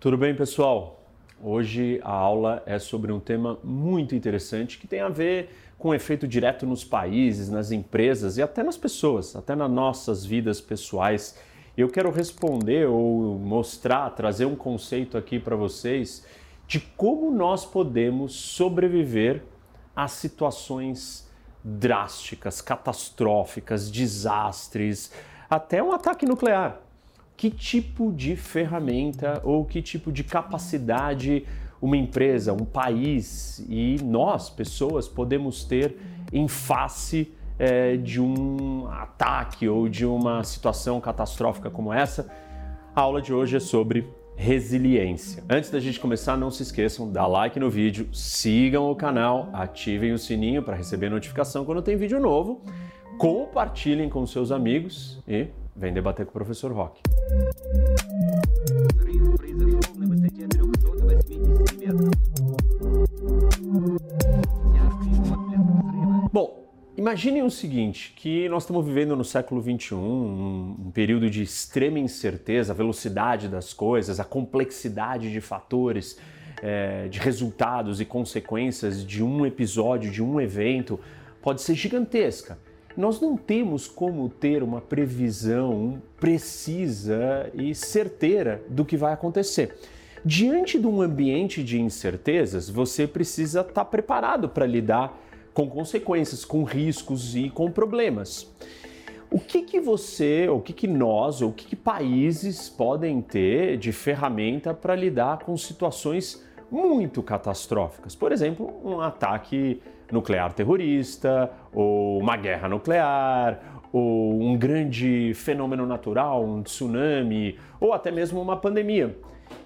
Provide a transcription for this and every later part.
Tudo bem, pessoal? Hoje a aula é sobre um tema muito interessante que tem a ver com efeito direto nos países, nas empresas e até nas pessoas, até nas nossas vidas pessoais. Eu quero responder ou mostrar, trazer um conceito aqui para vocês de como nós podemos sobreviver a situações drásticas, catastróficas, desastres, até um ataque nuclear que tipo de ferramenta ou que tipo de capacidade uma empresa, um país e nós, pessoas, podemos ter em face é, de um ataque ou de uma situação catastrófica como essa. A aula de hoje é sobre resiliência. Antes da gente começar, não se esqueçam, dá like no vídeo, sigam o canal, ativem o sininho para receber notificação quando tem vídeo novo, compartilhem com seus amigos e Vem debater com o professor Rock. Bom, imaginem o seguinte, que nós estamos vivendo no século XXI, um, um período de extrema incerteza, a velocidade das coisas, a complexidade de fatores, é, de resultados e consequências de um episódio, de um evento, pode ser gigantesca nós não temos como ter uma previsão precisa e certeira do que vai acontecer. Diante de um ambiente de incertezas, você precisa estar preparado para lidar com consequências, com riscos e com problemas. O que, que você, o que, que nós, ou o que, que países podem ter de ferramenta para lidar com situações muito catastróficas? Por exemplo, um ataque nuclear terrorista, ou uma guerra nuclear, ou um grande fenômeno natural, um tsunami, ou até mesmo uma pandemia.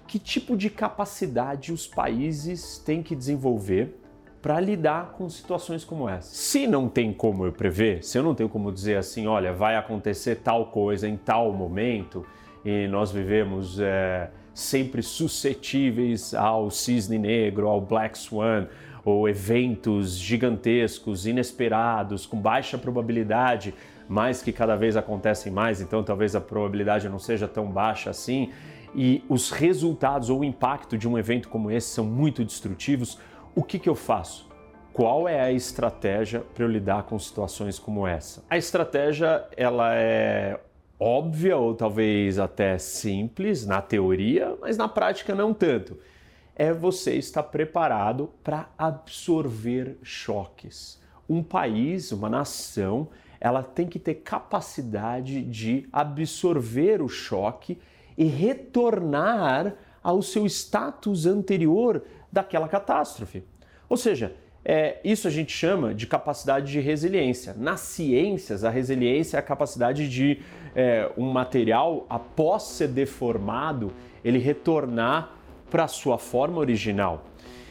Que tipo de capacidade os países têm que desenvolver para lidar com situações como essa? Se não tem como eu prever, se eu não tenho como dizer assim, olha, vai acontecer tal coisa em tal momento, e nós vivemos é, sempre suscetíveis ao cisne negro, ao black swan, ou eventos gigantescos, inesperados, com baixa probabilidade, mas que cada vez acontecem mais, então talvez a probabilidade não seja tão baixa assim, e os resultados ou o impacto de um evento como esse são muito destrutivos, o que, que eu faço? Qual é a estratégia para eu lidar com situações como essa? A estratégia ela é óbvia ou talvez até simples na teoria, mas na prática não tanto é você estar preparado para absorver choques. Um país, uma nação, ela tem que ter capacidade de absorver o choque e retornar ao seu status anterior daquela catástrofe. Ou seja, é, isso a gente chama de capacidade de resiliência. Nas ciências, a resiliência é a capacidade de é, um material, após ser deformado, ele retornar para a sua forma original.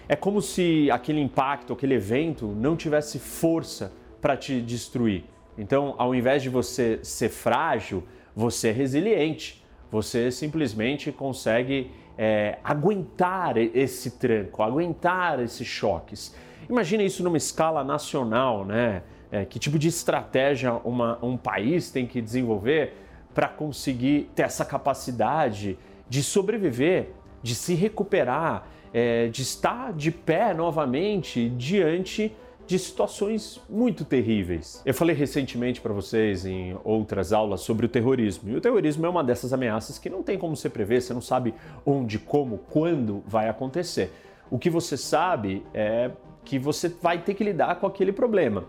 É como se aquele impacto, aquele evento não tivesse força para te destruir. Então, ao invés de você ser frágil, você é resiliente. Você simplesmente consegue é, aguentar esse tranco, aguentar esses choques. Imagina isso numa escala nacional, né? É, que tipo de estratégia uma, um país tem que desenvolver para conseguir ter essa capacidade de sobreviver de se recuperar, é, de estar de pé novamente diante de situações muito terríveis. Eu falei recentemente para vocês em outras aulas sobre o terrorismo. E o terrorismo é uma dessas ameaças que não tem como você prever, você não sabe onde, como, quando vai acontecer. O que você sabe é que você vai ter que lidar com aquele problema.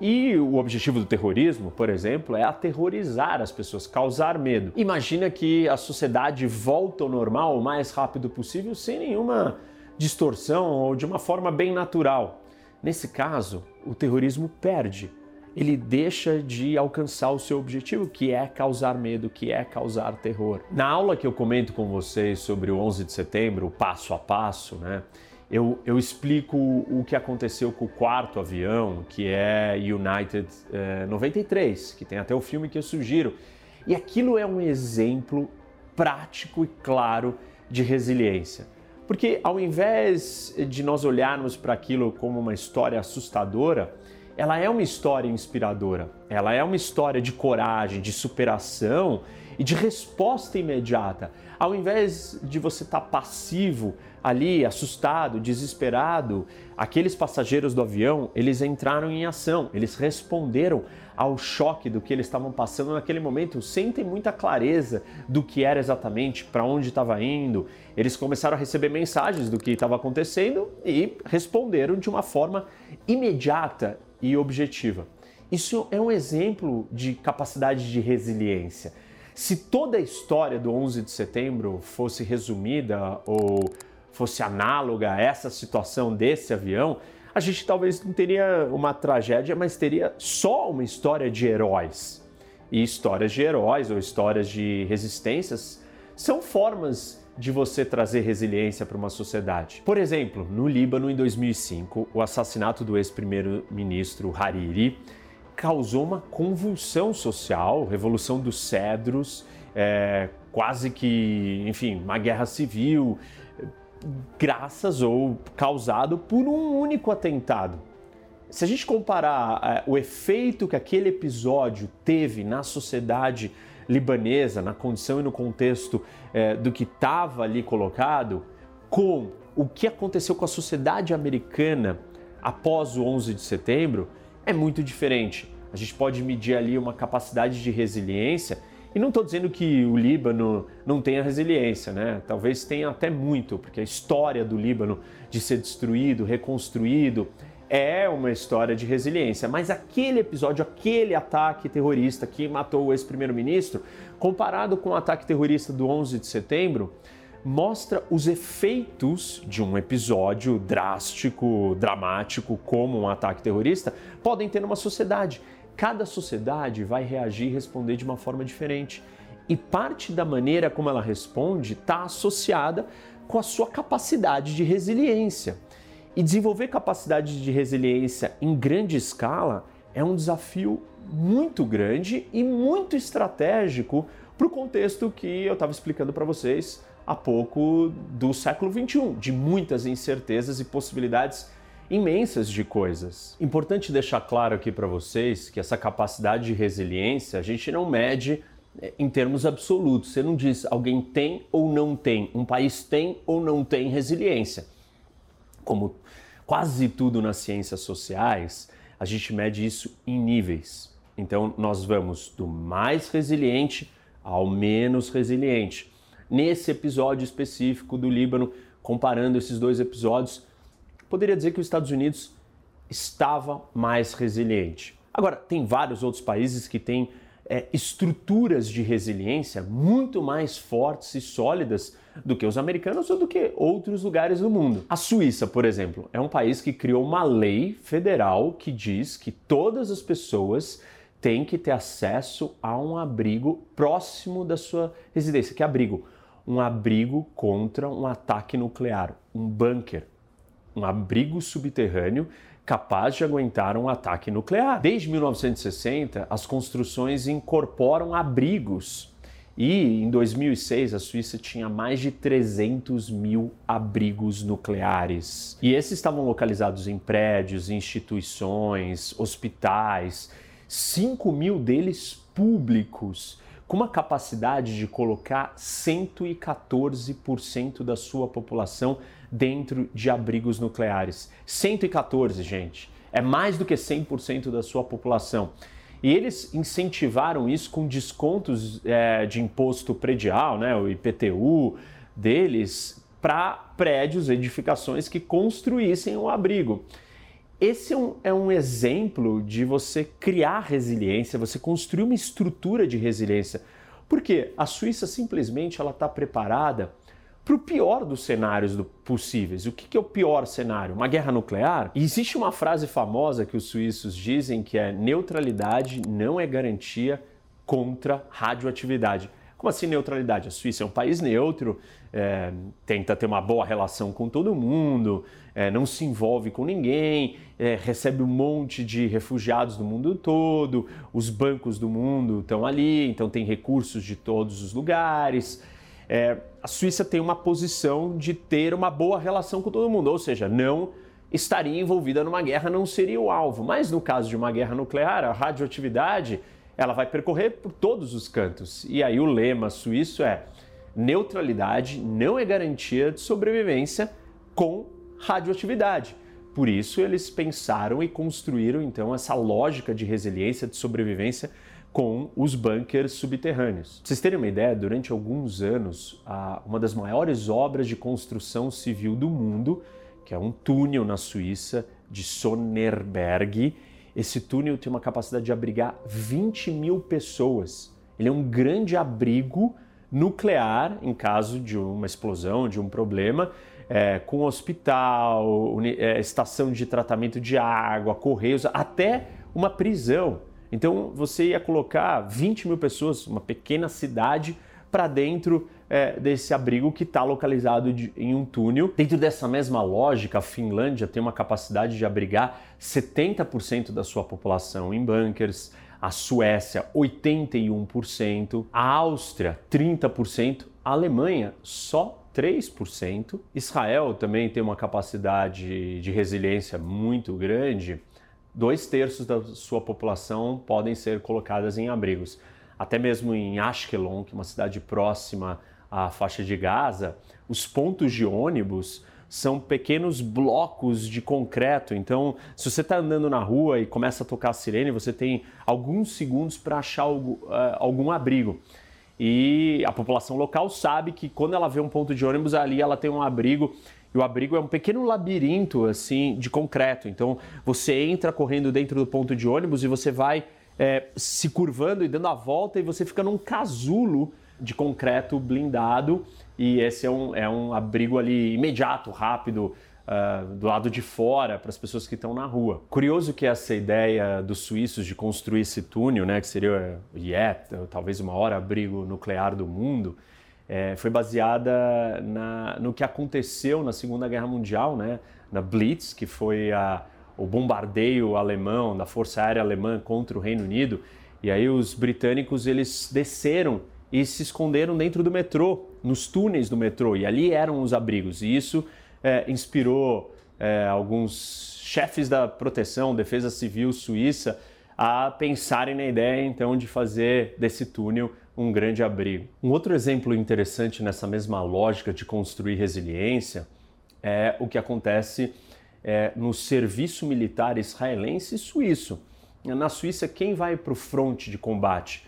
E o objetivo do terrorismo, por exemplo, é aterrorizar as pessoas, causar medo. Imagina que a sociedade volta ao normal o mais rápido possível sem nenhuma distorção ou de uma forma bem natural. Nesse caso, o terrorismo perde. Ele deixa de alcançar o seu objetivo, que é causar medo, que é causar terror. Na aula que eu comento com vocês sobre o 11 de setembro, o passo a passo, né? Eu, eu explico o que aconteceu com o quarto avião, que é United é, 93, que tem até o filme que eu sugiro. E aquilo é um exemplo prático e claro de resiliência. Porque ao invés de nós olharmos para aquilo como uma história assustadora, ela é uma história inspiradora. Ela é uma história de coragem, de superação e de resposta imediata. Ao invés de você estar tá passivo ali, assustado, desesperado, aqueles passageiros do avião, eles entraram em ação, eles responderam ao choque do que eles estavam passando naquele momento, sem ter muita clareza do que era exatamente, para onde estava indo. Eles começaram a receber mensagens do que estava acontecendo e responderam de uma forma imediata e objetiva. Isso é um exemplo de capacidade de resiliência. Se toda a história do 11 de setembro fosse resumida ou fosse análoga a essa situação desse avião, a gente talvez não teria uma tragédia, mas teria só uma história de heróis. E histórias de heróis ou histórias de resistências são formas de você trazer resiliência para uma sociedade. Por exemplo, no Líbano, em 2005, o assassinato do ex-primeiro-ministro Hariri causou uma convulsão social, revolução dos cedros, é, quase que, enfim, uma guerra civil, graças ou causado por um único atentado. Se a gente comparar é, o efeito que aquele episódio teve na sociedade libanesa, na condição e no contexto é, do que estava ali colocado, com o que aconteceu com a sociedade americana após o 11 de setembro, é muito diferente. A gente pode medir ali uma capacidade de resiliência e não estou dizendo que o Líbano não tenha resiliência, né? Talvez tenha até muito, porque a história do Líbano de ser destruído, reconstruído, é uma história de resiliência. Mas aquele episódio, aquele ataque terrorista que matou o ex-primeiro-ministro, comparado com o ataque terrorista do 11 de setembro, mostra os efeitos de um episódio drástico, dramático, como um ataque terrorista, podem ter numa sociedade. Cada sociedade vai reagir e responder de uma forma diferente. E parte da maneira como ela responde está associada com a sua capacidade de resiliência. E desenvolver capacidade de resiliência em grande escala é um desafio muito grande e muito estratégico para o contexto que eu estava explicando para vocês há pouco do século XXI, de muitas incertezas e possibilidades imensas de coisas. Importante deixar claro aqui para vocês que essa capacidade de resiliência a gente não mede é, em termos absolutos. Você não diz alguém tem ou não tem, um país tem ou não tem resiliência. Como quase tudo nas ciências sociais, a gente mede isso em níveis. Então nós vamos do mais resiliente ao menos resiliente. Nesse episódio específico do Líbano, comparando esses dois episódios, poderia dizer que os Estados Unidos estava mais resiliente. Agora, tem vários outros países que têm é, estruturas de resiliência muito mais fortes e sólidas do que os americanos ou do que outros lugares do mundo. A Suíça, por exemplo, é um país que criou uma lei federal que diz que todas as pessoas têm que ter acesso a um abrigo próximo da sua residência. Que abrigo? Um abrigo contra um ataque nuclear, um bunker um abrigo subterrâneo capaz de aguentar um ataque nuclear. Desde 1960, as construções incorporam abrigos e em 2006 a Suíça tinha mais de 300 mil abrigos nucleares. E esses estavam localizados em prédios, instituições, hospitais, 5 mil deles públicos com uma capacidade de colocar 114% da sua população dentro de abrigos nucleares. 114, gente. É mais do que 100% da sua população. E eles incentivaram isso com descontos é, de imposto predial, né, o IPTU deles, para prédios, edificações que construíssem um abrigo. Esse é um, é um exemplo de você criar resiliência, você construir uma estrutura de resiliência. Porque a Suíça simplesmente ela está preparada para o pior dos cenários do, possíveis. O que, que, é o pior cenário? Uma guerra nuclear? E existe uma frase famosa que os suíços dizem que é neutralidade não é garantia contra radioatividade. Como assim neutralidade? A Suíça é um país neutro, é, tenta ter uma boa relação com todo mundo, é, não se envolve com ninguém, é, recebe um monte de refugiados do mundo todo, os bancos do mundo estão ali, então tem recursos de todos os lugares. É, a Suíça tem uma posição de ter uma boa relação com todo mundo, ou seja, não estaria envolvida numa guerra, não seria o alvo. Mas no caso de uma guerra nuclear, a radioatividade ela vai percorrer por todos os cantos. E aí o lema suíço é: neutralidade não é garantia de sobrevivência com radioatividade. Por isso eles pensaram e construíram então essa lógica de resiliência, de sobrevivência com os bunkers subterrâneos. Pra vocês terem uma ideia, durante alguns anos, uma das maiores obras de construção civil do mundo, que é um túnel na Suíça de Sonnerberg, esse túnel tem uma capacidade de abrigar 20 mil pessoas. Ele é um grande abrigo nuclear em caso de uma explosão, de um problema, é, com hospital, é, estação de tratamento de água, correios, até uma prisão. Então você ia colocar 20 mil pessoas, uma pequena cidade, para dentro é, desse abrigo que está localizado de, em um túnel. Dentro dessa mesma lógica, a Finlândia tem uma capacidade de abrigar 70% da sua população em bunkers, a Suécia 81%, a Áustria 30%, a Alemanha só 3%. Israel também tem uma capacidade de resiliência muito grande. Dois terços da sua população podem ser colocadas em abrigos. Até mesmo em Ashkelon, que é uma cidade próxima à faixa de Gaza, os pontos de ônibus são pequenos blocos de concreto. Então, se você está andando na rua e começa a tocar a sirene, você tem alguns segundos para achar algum, uh, algum abrigo. E a população local sabe que quando ela vê um ponto de ônibus ali, ela tem um abrigo. E o abrigo é um pequeno labirinto assim de concreto. Então você entra correndo dentro do ponto de ônibus e você vai é, se curvando e dando a volta e você fica num casulo de concreto blindado e esse é um, é um abrigo ali imediato, rápido, uh, do lado de fora, para as pessoas que estão na rua. Curioso que essa ideia dos suíços de construir esse túnel, né, que seria yeah, talvez o maior abrigo nuclear do mundo, é, foi baseada na, no que aconteceu na Segunda Guerra Mundial, né, na Blitz, que foi a, o bombardeio alemão, da Força Aérea Alemã contra o Reino Unido. E aí os britânicos eles desceram e se esconderam dentro do metrô, nos túneis do metrô, e ali eram os abrigos. E isso é, inspirou é, alguns chefes da proteção, defesa civil suíça, a pensarem na ideia então de fazer desse túnel um grande abrigo. Um outro exemplo interessante nessa mesma lógica de construir resiliência é o que acontece é, no serviço militar israelense e suíço. Na Suíça, quem vai para o fronte de combate?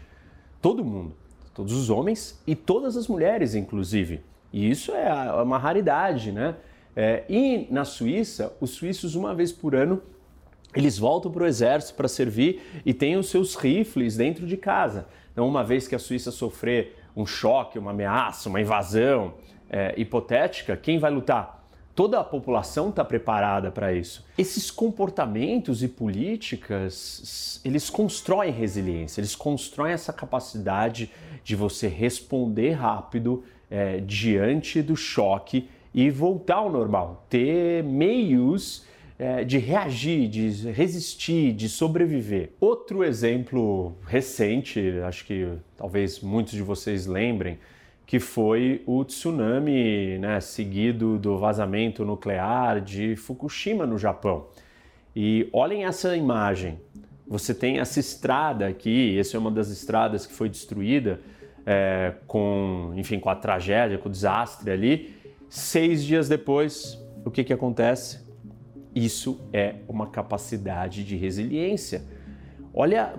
Todo mundo todos os homens e todas as mulheres, inclusive. E isso é uma raridade, né? É, e na Suíça, os suíços, uma vez por ano, eles voltam para o exército para servir e têm os seus rifles dentro de casa. Então, uma vez que a Suíça sofrer um choque, uma ameaça, uma invasão é, hipotética, quem vai lutar? Toda a população está preparada para isso. Esses comportamentos e políticas, eles constroem resiliência, eles constroem essa capacidade de você responder rápido é, diante do choque e voltar ao normal, ter meios é, de reagir, de resistir, de sobreviver. Outro exemplo recente, acho que talvez muitos de vocês lembrem, que foi o tsunami né, seguido do vazamento nuclear de Fukushima, no Japão. E olhem essa imagem. Você tem essa estrada aqui, essa é uma das estradas que foi destruída é, com, enfim, com a tragédia, com o desastre ali. Seis dias depois, o que, que acontece? Isso é uma capacidade de resiliência. Olha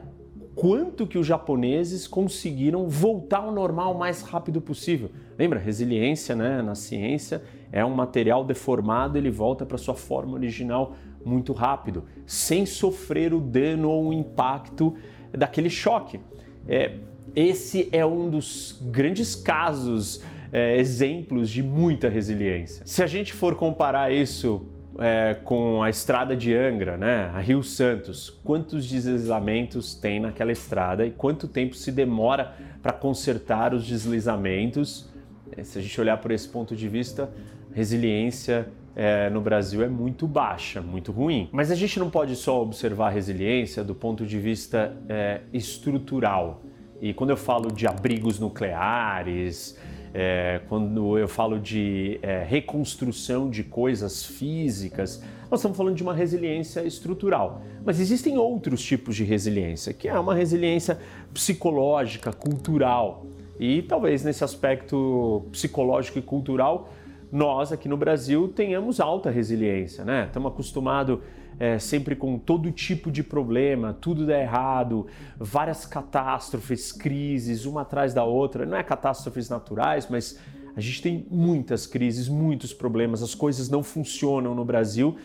quanto que os japoneses conseguiram voltar ao normal o mais rápido possível. Lembra, resiliência né, na ciência é um material deformado, ele volta para sua forma original muito rápido, sem sofrer o dano ou o impacto daquele choque. É, esse é um dos grandes casos, é, exemplos de muita resiliência. Se a gente for comparar isso é, com a estrada de Angra, né, a Rio Santos, quantos deslizamentos tem naquela estrada e quanto tempo se demora para consertar os deslizamentos? É, se a gente olhar por esse ponto de vista, resiliência é, no Brasil é muito baixa, muito ruim. Mas a gente não pode só observar a resiliência do ponto de vista é, estrutural. E quando eu falo de abrigos nucleares, é, quando eu falo de é, reconstrução de coisas físicas, nós estamos falando de uma resiliência estrutural. Mas existem outros tipos de resiliência, que é uma resiliência psicológica, cultural. E talvez nesse aspecto psicológico e cultural, nós aqui no Brasil tenhamos alta resiliência, né? Estamos acostumados é, sempre com todo tipo de problema, tudo dá errado, várias catástrofes, crises, uma atrás da outra. Não é catástrofes naturais, mas a gente tem muitas crises, muitos problemas, as coisas não funcionam no Brasil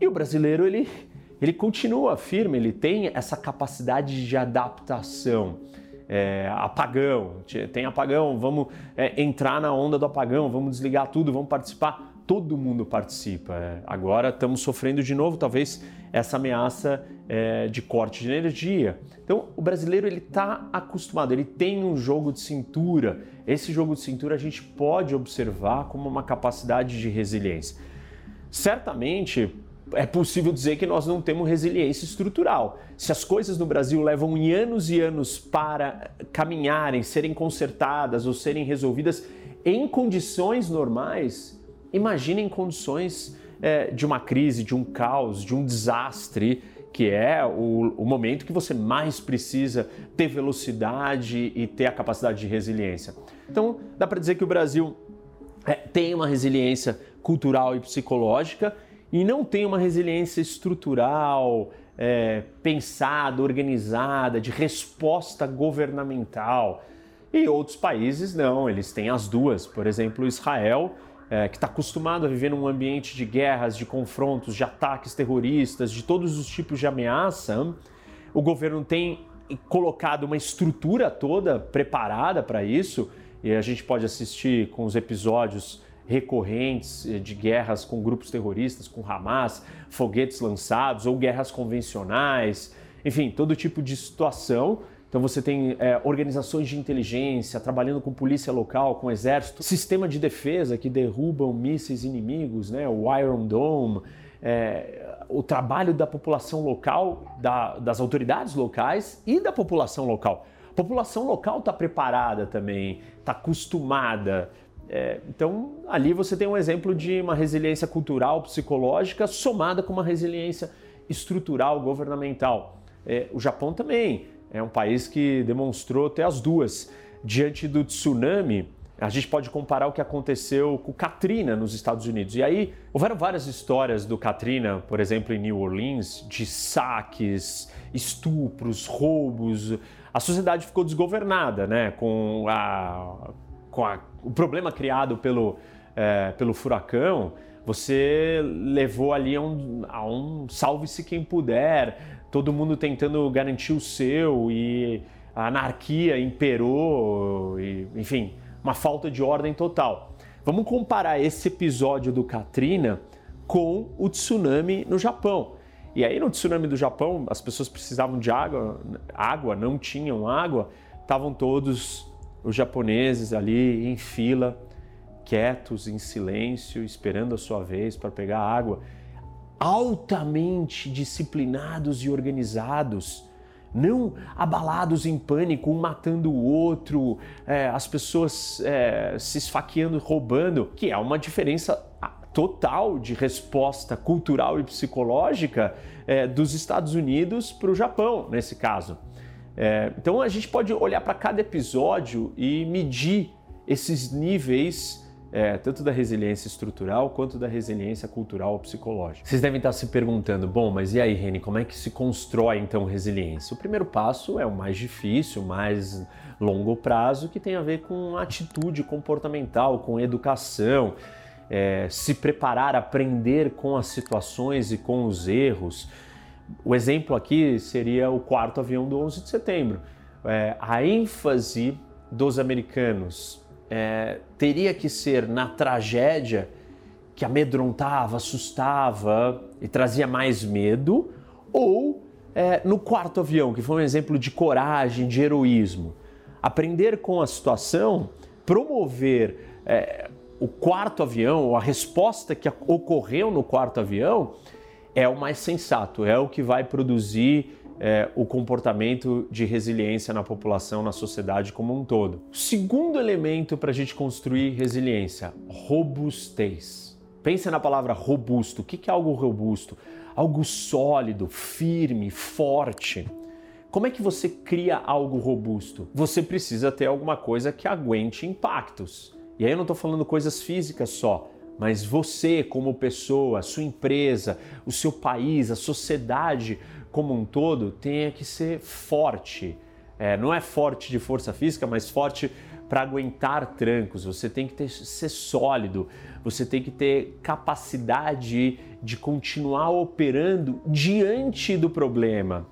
e o brasileiro ele, ele continua firme, ele tem essa capacidade de adaptação. É, apagão, tem apagão, vamos é, entrar na onda do apagão, vamos desligar tudo, vamos participar todo mundo participa. É, agora estamos sofrendo de novo, talvez, essa ameaça é, de corte de energia. Então, o brasileiro ele está acostumado, ele tem um jogo de cintura. Esse jogo de cintura a gente pode observar como uma capacidade de resiliência. Certamente, é possível dizer que nós não temos resiliência estrutural. Se as coisas no Brasil levam anos e anos para caminharem, serem consertadas ou serem resolvidas em condições normais, Imaginem condições é, de uma crise, de um caos, de um desastre, que é o, o, momento que você mais precisa ter velocidade e ter a capacidade de resiliência. Então, dá para dizer que o Brasil é, tem uma resiliência cultural e psicológica e não tem uma resiliência estrutural, é, pensada, organizada, de resposta governamental. E outros países não, eles têm as duas. Por exemplo, Israel é, que está acostumado a viver num ambiente de guerras, de confrontos, de ataques terroristas, de todos os tipos de ameaça, o governo tem colocado uma estrutura toda preparada para isso, e a gente pode assistir com os episódios recorrentes eh, de guerras com grupos terroristas, com Hamas, foguetes lançados ou guerras convencionais, enfim, todo tipo de situação então você tem é, organizações de inteligência trabalhando com polícia local, com exército, sistema de defesa que derrubam mísseis inimigos, né? o Iron Dome, é, o trabalho da população local, da, das autoridades locais e da população local. A população local está preparada também, está acostumada. É, então, ali você tem um exemplo de uma resiliência cultural, psicológica, somada com uma resiliência estrutural, governamental. É, o Japão também é um país que demonstrou até as duas. Diante do tsunami, a gente pode comparar o que aconteceu com Katrina nos Estados Unidos. E aí houveram várias histórias do Katrina, por exemplo, em New Orleans, de saques, estupros, roubos. A sociedade ficou desgovernada, né? Com, a, com a, o problema criado pelo, é, pelo furacão. Você levou ali a um, a um salve-se quem puder, todo mundo tentando garantir o seu e a anarquia imperou, e, enfim, uma falta de ordem total. Vamos comparar esse episódio do Katrina com o tsunami no Japão. E aí no tsunami do Japão, as pessoas precisavam de água, água, não tinham água, estavam todos os japoneses ali em fila, quietos, em silêncio, esperando a sua vez para pegar água altamente disciplinados e organizados, não abalados em pânico, um matando o outro, é, as pessoas é, se esfaqueando, roubando, que é uma diferença total de resposta cultural e psicológica é, dos Estados Unidos para o Japão, nesse caso. É, então a gente pode olhar para cada episódio e medir esses níveis é, tanto da resiliência estrutural quanto da resiliência cultural ou psicológica. Vocês devem estar se perguntando, bom, mas e aí, Reni, como é que se constrói então resiliência? O primeiro passo é o mais difícil, mais longo prazo, que tem a ver com atitude comportamental, com educação, é, se preparar, aprender com as situações e com os erros. O exemplo aqui seria o quarto avião do 11 de setembro. É, a ênfase dos americanos é, teria que ser na tragédia que amedrontava, assustava e trazia mais medo, ou é, no quarto avião, que foi um exemplo de coragem, de heroísmo. Aprender com a situação, promover é, o quarto avião, a resposta que ocorreu no quarto avião, é o mais sensato, é o que vai produzir é, o comportamento de resiliência na população, na sociedade como um todo. Segundo elemento para a gente construir resiliência: robustez. Pensa na palavra robusto. O que é algo robusto? Algo sólido, firme, forte. Como é que você cria algo robusto? Você precisa ter alguma coisa que aguente impactos. E aí eu não estou falando coisas físicas só, mas você, como pessoa, sua empresa, o seu país, a sociedade como um todo tenha que ser forte. É, não é forte de força física, mas forte para aguentar trancos. Você tem que ter, ser sólido, você tem que ter capacidade de continuar operando diante do problema.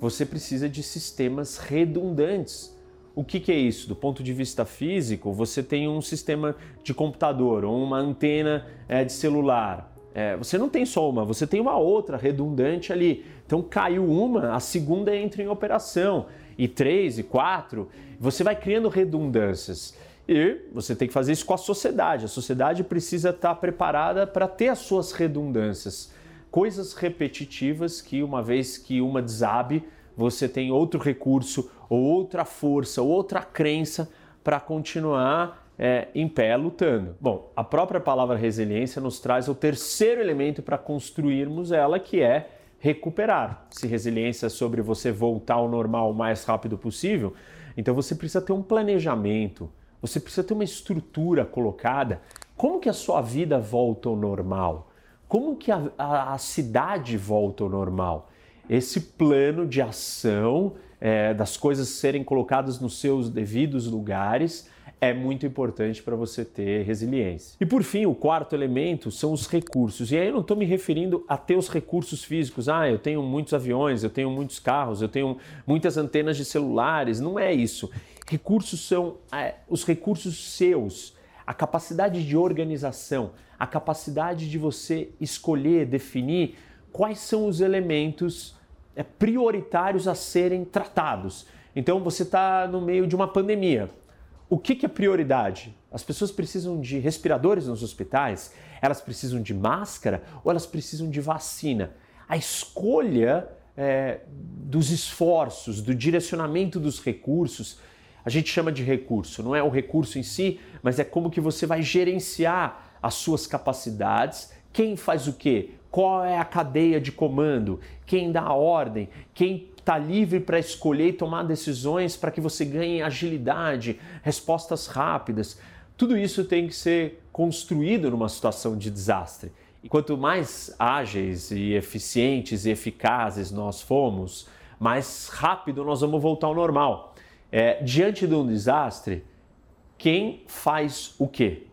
Você precisa de sistemas redundantes. O que, que, é isso? Do ponto de vista físico, você tem um sistema de computador ou uma antena é, de celular. É, você não tem só uma, você tem uma outra redundante ali. Então caiu uma, a segunda entra em operação. E três e quatro, você vai criando redundâncias. E você tem que fazer isso com a sociedade. A sociedade precisa estar preparada para ter as suas redundâncias. Coisas repetitivas que, uma vez que uma desabe, você tem outro recurso, ou outra força, ou outra crença para continuar é, em pé lutando. Bom, a própria palavra resiliência nos traz o terceiro elemento para construirmos ela, que é recuperar. Se resiliência é sobre você voltar ao normal o mais rápido possível, então você precisa ter um planejamento, você precisa ter uma estrutura colocada. Como que a sua vida volta ao normal? Como que a, a, a cidade volta ao normal? Esse plano de ação, é, das coisas serem colocadas nos seus devidos lugares, é muito importante para você ter resiliência. E por fim, o quarto elemento são os recursos. E aí eu não estou me referindo a ter os recursos físicos. Ah, eu tenho muitos aviões, eu tenho muitos carros, eu tenho muitas antenas de celulares. Não é isso. Recursos são é, os recursos seus, a capacidade de organização, a capacidade de você escolher, definir quais são os elementos é, prioritários a serem tratados. Então você está no meio de uma pandemia o que, que é prioridade? As pessoas precisam de respiradores nos hospitais? Elas precisam de máscara ou elas precisam de vacina? A escolha é, dos esforços, do direcionamento dos recursos, a gente chama de recurso, não é o recurso em si, mas é como que você vai gerenciar as suas capacidades, quem faz o quê, qual é a cadeia de comando, quem dá a ordem, quem está livre para escolher e tomar decisões para que você ganhe agilidade, respostas rápidas. Tudo isso tem que ser construído numa situação de desastre. E quanto mais ágeis e eficientes e eficazes nós formos, mais rápido nós vamos voltar ao normal. É, diante de um desastre, quem faz o quê?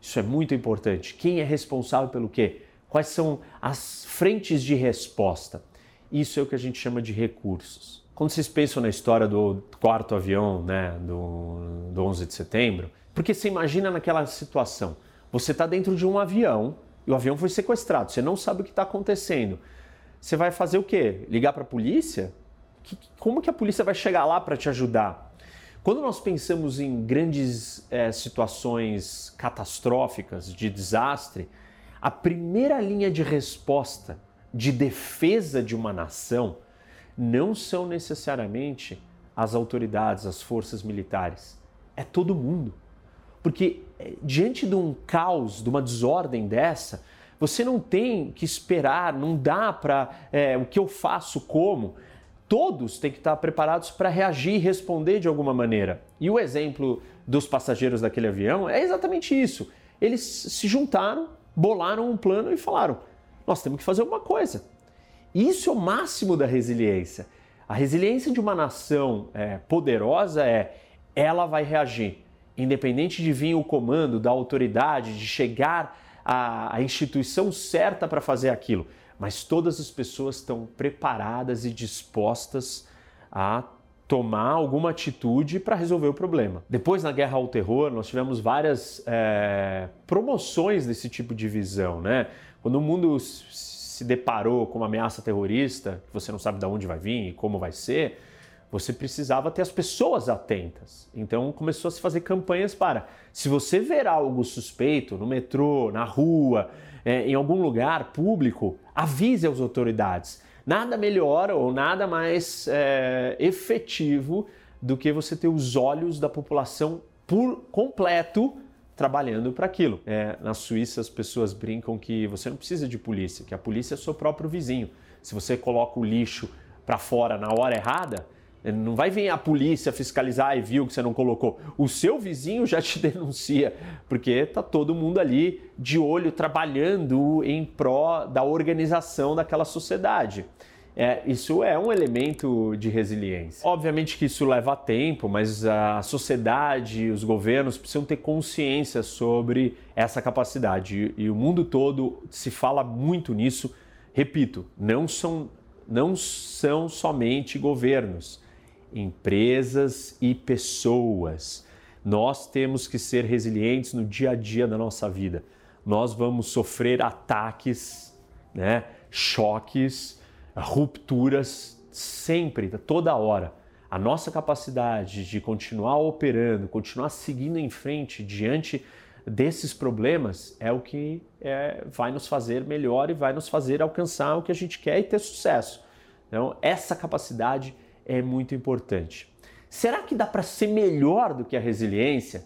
Isso é muito importante. Quem é responsável pelo quê? Quais são as frentes de resposta? Isso é o que a gente chama de recursos. Quando vocês pensam na história do quarto avião, né, do, do 11 de setembro, porque você imagina naquela situação, você está dentro de um avião e o avião foi sequestrado, você não sabe o que está acontecendo. Você vai fazer o quê? Ligar para a polícia? Que, como que a polícia vai chegar lá para te ajudar? Quando nós pensamos em grandes é, situações catastróficas, de desastre, a primeira linha de resposta de defesa de uma nação não são necessariamente as autoridades, as forças militares. É todo mundo. Porque eh, diante de um caos, de uma desordem dessa, você não tem que esperar, não dá para é, o que eu faço como. Todos têm que estar preparados para reagir e responder de alguma maneira. E o exemplo dos passageiros daquele avião é exatamente isso. Eles se juntaram, bolaram um plano e falaram: nós temos que fazer alguma coisa. Isso é o máximo da resiliência. A resiliência de uma nação é, poderosa é ela vai reagir, independente de vir o comando da autoridade, de chegar à, à instituição certa para fazer aquilo. Mas todas as pessoas estão preparadas e dispostas a tomar alguma atitude para resolver o problema. Depois, na guerra ao terror, nós tivemos várias é, promoções desse tipo de visão, né? Quando o mundo se deparou com uma ameaça terrorista, que você não sabe de onde vai vir e como vai ser, você precisava ter as pessoas atentas. Então começou a se fazer campanhas para, se você ver algo suspeito no metrô, na rua, é, em algum lugar público, avise as autoridades. Nada melhor ou nada mais é, efetivo do que você ter os olhos da população por completo trabalhando para aquilo. É, na Suíça as pessoas brincam que você não precisa de polícia, que a polícia é seu próprio vizinho. Se você coloca o lixo para fora na hora errada, não vai vir a polícia fiscalizar e viu que você não colocou. O seu vizinho já te denuncia, porque tá todo mundo ali de olho trabalhando em pró da organização daquela sociedade. É, isso é um elemento de resiliência. Obviamente que isso leva tempo, mas a sociedade, os governos precisam ter consciência sobre essa capacidade. E, e o mundo todo se fala muito nisso. Repito, não são, não são somente governos, empresas e pessoas. Nós temos que ser resilientes no dia a dia da nossa vida. Nós vamos sofrer ataques, né, choques rupturas sempre, toda hora. A nossa capacidade de continuar operando, continuar seguindo em frente diante desses problemas é o que é, vai nos fazer melhor e vai nos fazer alcançar o que a gente quer e ter sucesso. Então, essa capacidade é muito importante. Será que dá para ser melhor do que a resiliência?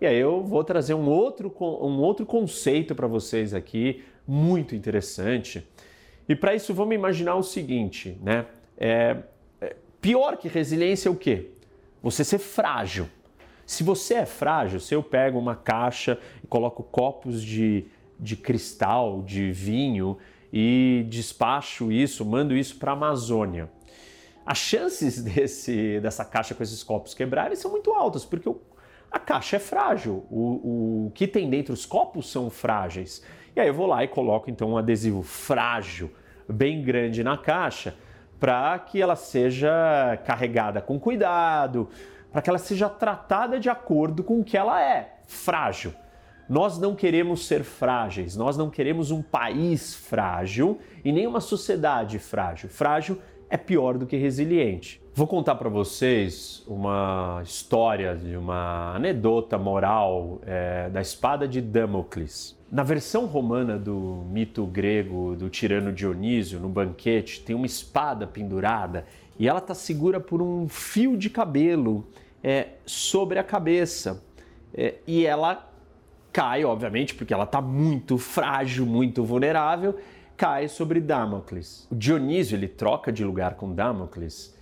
E aí eu vou trazer um outro, um outro conceito para vocês aqui, muito interessante, e para isso vamos imaginar o seguinte, né? É, é, pior que resiliência é o quê? Você ser frágil. Se você é frágil, se eu pego uma caixa e coloco copos de, de cristal, de vinho e despacho isso, mando isso para a Amazônia. As chances desse, dessa caixa com esses copos quebrarem são muito altas, porque o, a caixa é frágil, o, o que tem dentro, os copos são frágeis. E aí eu vou lá e coloco então um adesivo frágil, bem grande na caixa, para que ela seja carregada com cuidado, para que ela seja tratada de acordo com o que ela é, frágil. Nós não queremos ser frágeis, nós não queremos um país frágil e nem uma sociedade frágil. Frágil é pior do que resiliente. Vou contar para vocês uma história de uma anedota moral é, da espada de Damocles. Na versão romana do mito grego do tirano Dionísio, no banquete, tem uma espada pendurada e ela está segura por um fio de cabelo é, sobre a cabeça. É, e ela cai, obviamente, porque ela está muito frágil, muito vulnerável, cai sobre Damocles. O Dionísio ele troca de lugar com Damocles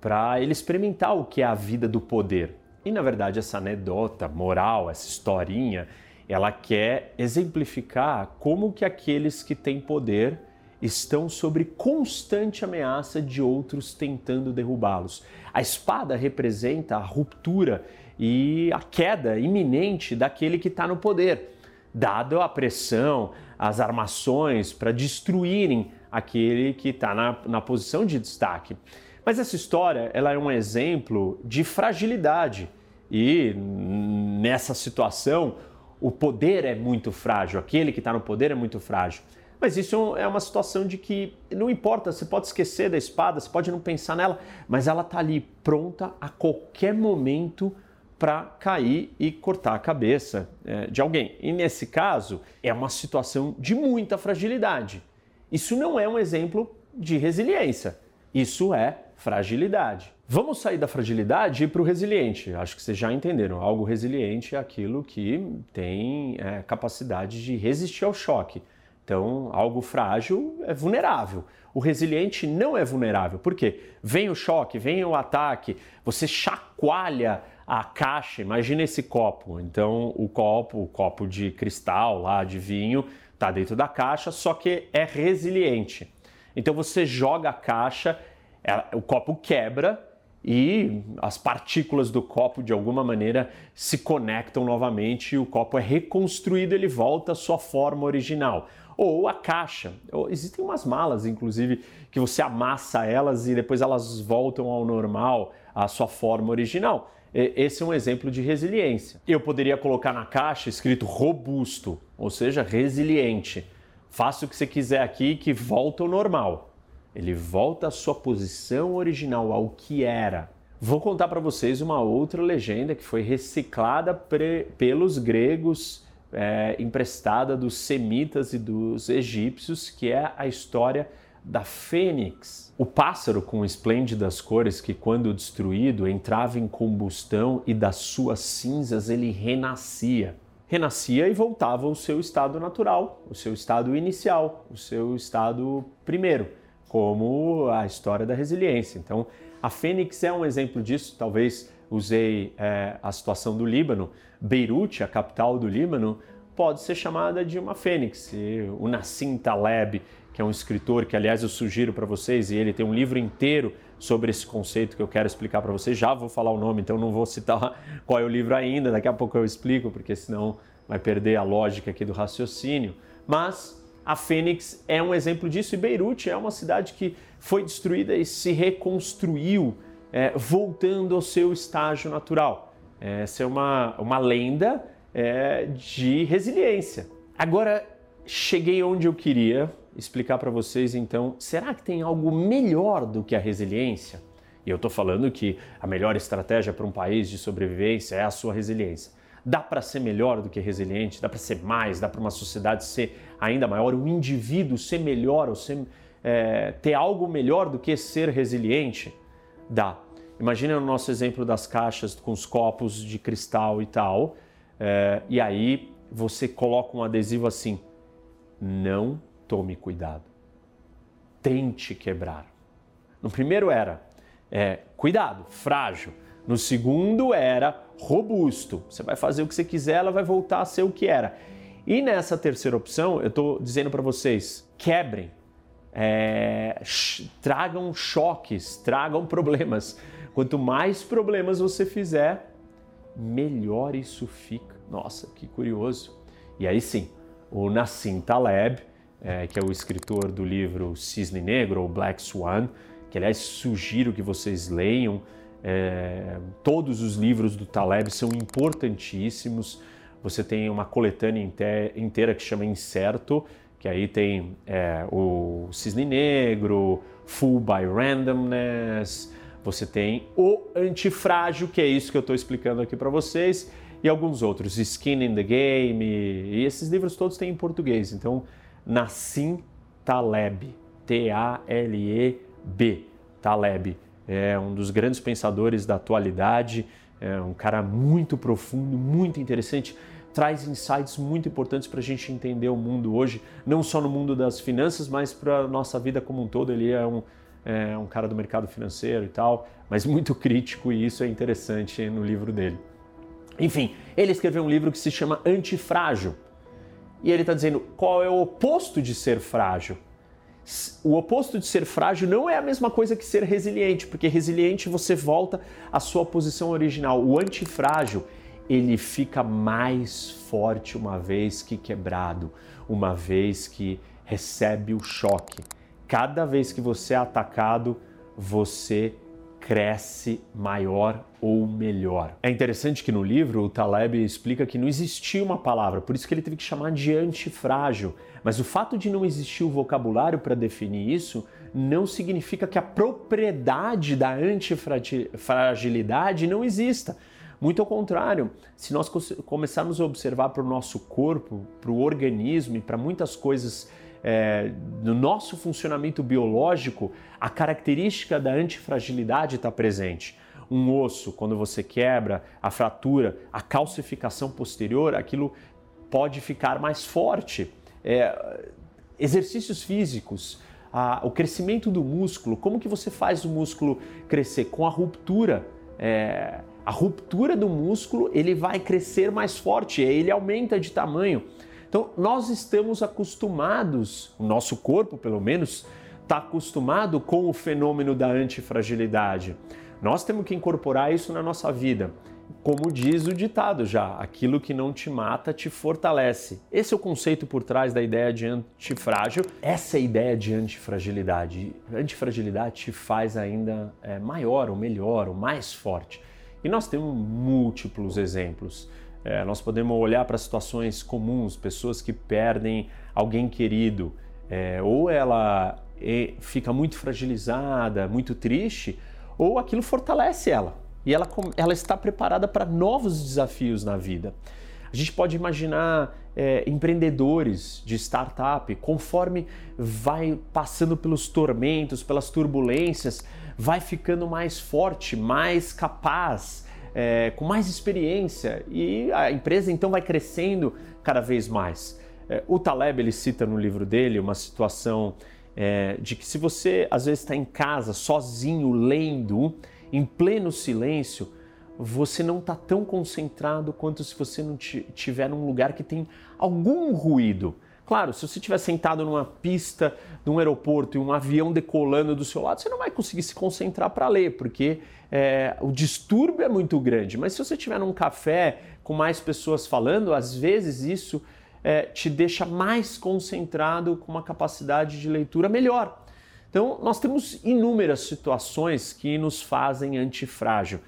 para ele experimentar o que é a vida do poder. E na verdade essa anedota moral, essa historinha, ela quer exemplificar como que aqueles que têm poder estão sob constante ameaça de outros tentando derrubá-los. A espada representa a ruptura e a queda iminente daquele que está no poder, dado a pressão, as armações para destruírem aquele que está na, na posição de destaque. Mas essa história ela é um exemplo de fragilidade e nessa situação o poder é muito frágil, aquele que está no poder é muito frágil. Mas isso é uma situação de que não importa, você pode esquecer da espada, você pode não pensar nela, mas ela está ali pronta a qualquer momento para cair e cortar a cabeça é, de alguém. E nesse caso, é uma situação de muita fragilidade. Isso não é um exemplo de resiliência, isso é fragilidade. Vamos sair da fragilidade e para o resiliente. Acho que vocês já entenderam. Algo resiliente é aquilo que tem é, capacidade de resistir ao choque. Então, algo frágil é vulnerável. O resiliente não é vulnerável. Por quê? Vem o choque, vem o ataque, você chacoalha a caixa. Imagina esse copo. Então, o copo, o copo de cristal lá, de vinho, está dentro da caixa, só que é resiliente. Então, você joga a caixa, ela, o copo quebra, e as partículas do copo de alguma maneira se conectam novamente e o copo é reconstruído, ele volta à sua forma original. Ou a caixa. Existem umas malas, inclusive, que você amassa elas e depois elas voltam ao normal, à sua forma original. Esse é um exemplo de resiliência. Eu poderia colocar na caixa escrito robusto, ou seja, resiliente. Faça o que você quiser aqui que volta ao normal. Ele volta à sua posição original, ao que era. Vou contar para vocês uma outra legenda que foi reciclada pelos gregos, é, emprestada dos semitas e dos egípcios, que é a história da fênix, o pássaro com esplêndidas cores que, quando destruído, entrava em combustão e das suas cinzas ele renascia. Renascia e voltava ao seu estado natural, o seu estado inicial, o seu estado primeiro, como a história da resiliência. Então, a fênix é um exemplo disso. Talvez usei é, a situação do Líbano. Beirute, a capital do Líbano, pode ser chamada de uma fênix. O Nassim Taleb que é um escritor que, aliás, eu sugiro para vocês, e ele tem um livro inteiro sobre esse conceito que eu quero explicar para vocês. Já vou falar o nome, então não vou citar qual é o livro ainda, daqui a pouco eu explico, porque senão vai perder a lógica aqui do raciocínio. Mas a Fênix é um exemplo disso, e Beirute é uma cidade que foi destruída e se reconstruiu, é, voltando ao seu estágio natural. Essa é uma, uma lenda é, de resiliência. Agora, cheguei onde eu queria, explicar para vocês então, será que tem algo melhor do que a resiliência? E eu estou falando que a melhor estratégia para um país de sobrevivência é a sua resiliência. Dá para ser melhor do que resiliente? Dá para ser mais? Dá para uma sociedade ser ainda maior? Um indivíduo ser melhor ou ser, é, ter algo melhor do que ser resiliente? Dá. Imagina o nosso exemplo das caixas com os copos de cristal e tal, é, e aí você coloca um adesivo assim: não tome cuidado. Tente quebrar. No primeiro era é, cuidado, frágil. No segundo era robusto. Você vai fazer o que você quiser, ela vai voltar a ser o que era. E nessa terceira opção, eu estou dizendo para vocês: quebrem, é, tragam choques, tragam problemas. Quanto mais problemas você fizer, melhor isso fica. Nossa, que curioso. E aí sim, o Nassim Taleb é, que é o escritor do livro Cisne Negro, ou Black Swan, que aliás sugiro que vocês leiam. É, todos os livros do Taleb são importantíssimos. Você tem uma coletânea inteira que chama Incerto, que aí tem é, o Cisne Negro, Full by Randomness, você tem o Antifrágil, que é isso que eu estou explicando aqui para vocês, e alguns outros, Skin in the Game, e esses livros todos têm em português, então Nassim Taleb, T-A-L-E-B, Taleb. É um dos grandes pensadores da atualidade, é um cara muito profundo, muito interessante, traz insights muito importantes para a gente entender o mundo hoje, não só no mundo das finanças, mas para a nossa vida como um todo. Ele é um, é um cara do mercado financeiro e tal, mas muito crítico e isso é interessante no livro dele. Enfim, ele escreveu um livro que se chama Antifrágil e ele está dizendo qual é o oposto de ser frágil. O oposto de ser frágil não é a mesma coisa que ser resiliente, porque resiliente você volta à sua posição original. O antifrágil, ele fica mais forte uma vez que quebrado, uma vez que recebe o choque. Cada vez que você é atacado, você cresce maior ou melhor. É interessante que no livro o Taleb explica que não existia uma palavra, por isso que ele teve que chamar de antifrágil. Mas o fato de não existir o vocabulário para definir isso não significa que a propriedade da antifragilidade não exista. Muito ao contrário, se nós começarmos a observar para o nosso corpo, para o organismo e para muitas coisas é, no nosso funcionamento biológico, a característica da antifragilidade está presente. Um osso, quando você quebra, a fratura, a calcificação posterior, aquilo pode ficar mais forte. É, exercícios físicos, a, o crescimento do músculo, como que você faz o músculo crescer? Com a ruptura. É, a ruptura do músculo ele vai crescer mais forte, ele aumenta de tamanho. Então, nós estamos acostumados, o nosso corpo, pelo menos, está acostumado com o fenômeno da antifragilidade. Nós temos que incorporar isso na nossa vida. Como diz o ditado já, aquilo que não te mata te fortalece. Esse é o conceito por trás da ideia de antifrágil. Essa é a ideia de antifragilidade. Antifragilidade te faz ainda é, maior, ou melhor, ou mais forte. E nós temos múltiplos exemplos. É, nós podemos olhar para situações comuns, pessoas que perdem alguém querido, é, ou ela é, fica muito fragilizada, muito triste, ou aquilo fortalece ela e ela, ela está preparada para novos desafios na vida. A gente pode imaginar é, empreendedores de startup, conforme vai passando pelos tormentos, pelas turbulências, vai ficando mais forte, mais capaz, é, com mais experiência e a empresa então vai crescendo cada vez mais. É, o Taleb ele cita no livro dele uma situação é, de que se você às vezes está em casa sozinho lendo, em pleno silêncio, você não está tão concentrado quanto se você não tiver num lugar que tem algum ruído. Claro, se você estiver sentado numa pista de um aeroporto e um avião decolando do seu lado, você não vai conseguir se concentrar para ler, porque é, o distúrbio é muito grande. Mas se você estiver num café com mais pessoas falando, às vezes isso é, te deixa mais concentrado com uma capacidade de leitura melhor. Então, nós temos inúmeras situações que nos fazem antifrágil.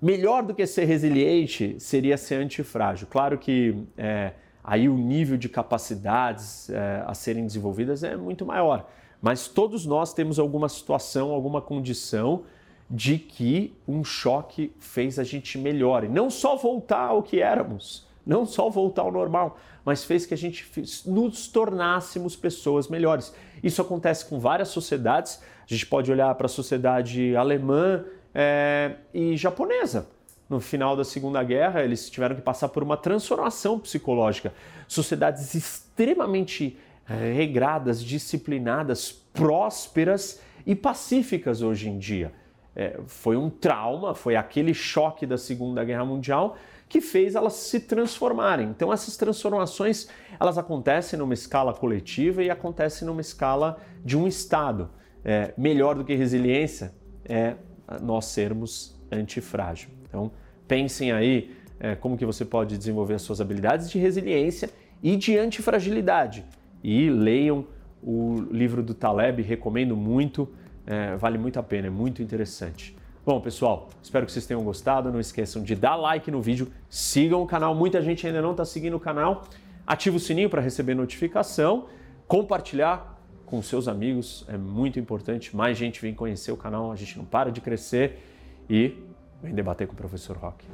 Melhor do que ser resiliente seria ser antifrágil. Claro que é, aí o nível de capacidades é, a serem desenvolvidas é muito maior, mas todos nós temos alguma situação, alguma condição de que um choque fez a gente melhor e não só voltar ao que éramos, não só voltar ao normal, mas fez que a gente nos tornássemos pessoas melhores. Isso acontece com várias sociedades. A gente pode olhar para a sociedade alemã é, e japonesa. No final da Segunda Guerra, eles tiveram que passar por uma transformação psicológica. Sociedades extremamente regradas, disciplinadas, prósperas e pacíficas hoje em dia. É, foi um trauma, foi aquele choque da Segunda Guerra Mundial que fez elas se transformarem. Então essas transformações elas acontecem numa escala coletiva e acontecem numa escala de um estado. É, melhor do que resiliência é nós sermos antifrágil. Então pensem aí é, como que você pode desenvolver as suas habilidades de resiliência e de antifragilidade. E leiam o livro do Taleb, recomendo muito, é, vale muito a pena, é muito interessante. Bom, pessoal, espero que vocês tenham gostado. Não esqueçam de dar like no vídeo, sigam o canal. Muita gente ainda não está seguindo o canal. Ative o sininho para receber notificação, compartilhar com seus amigos é muito importante. Mais gente vem conhecer o canal, a gente não para de crescer e vem debater com o professor Rock.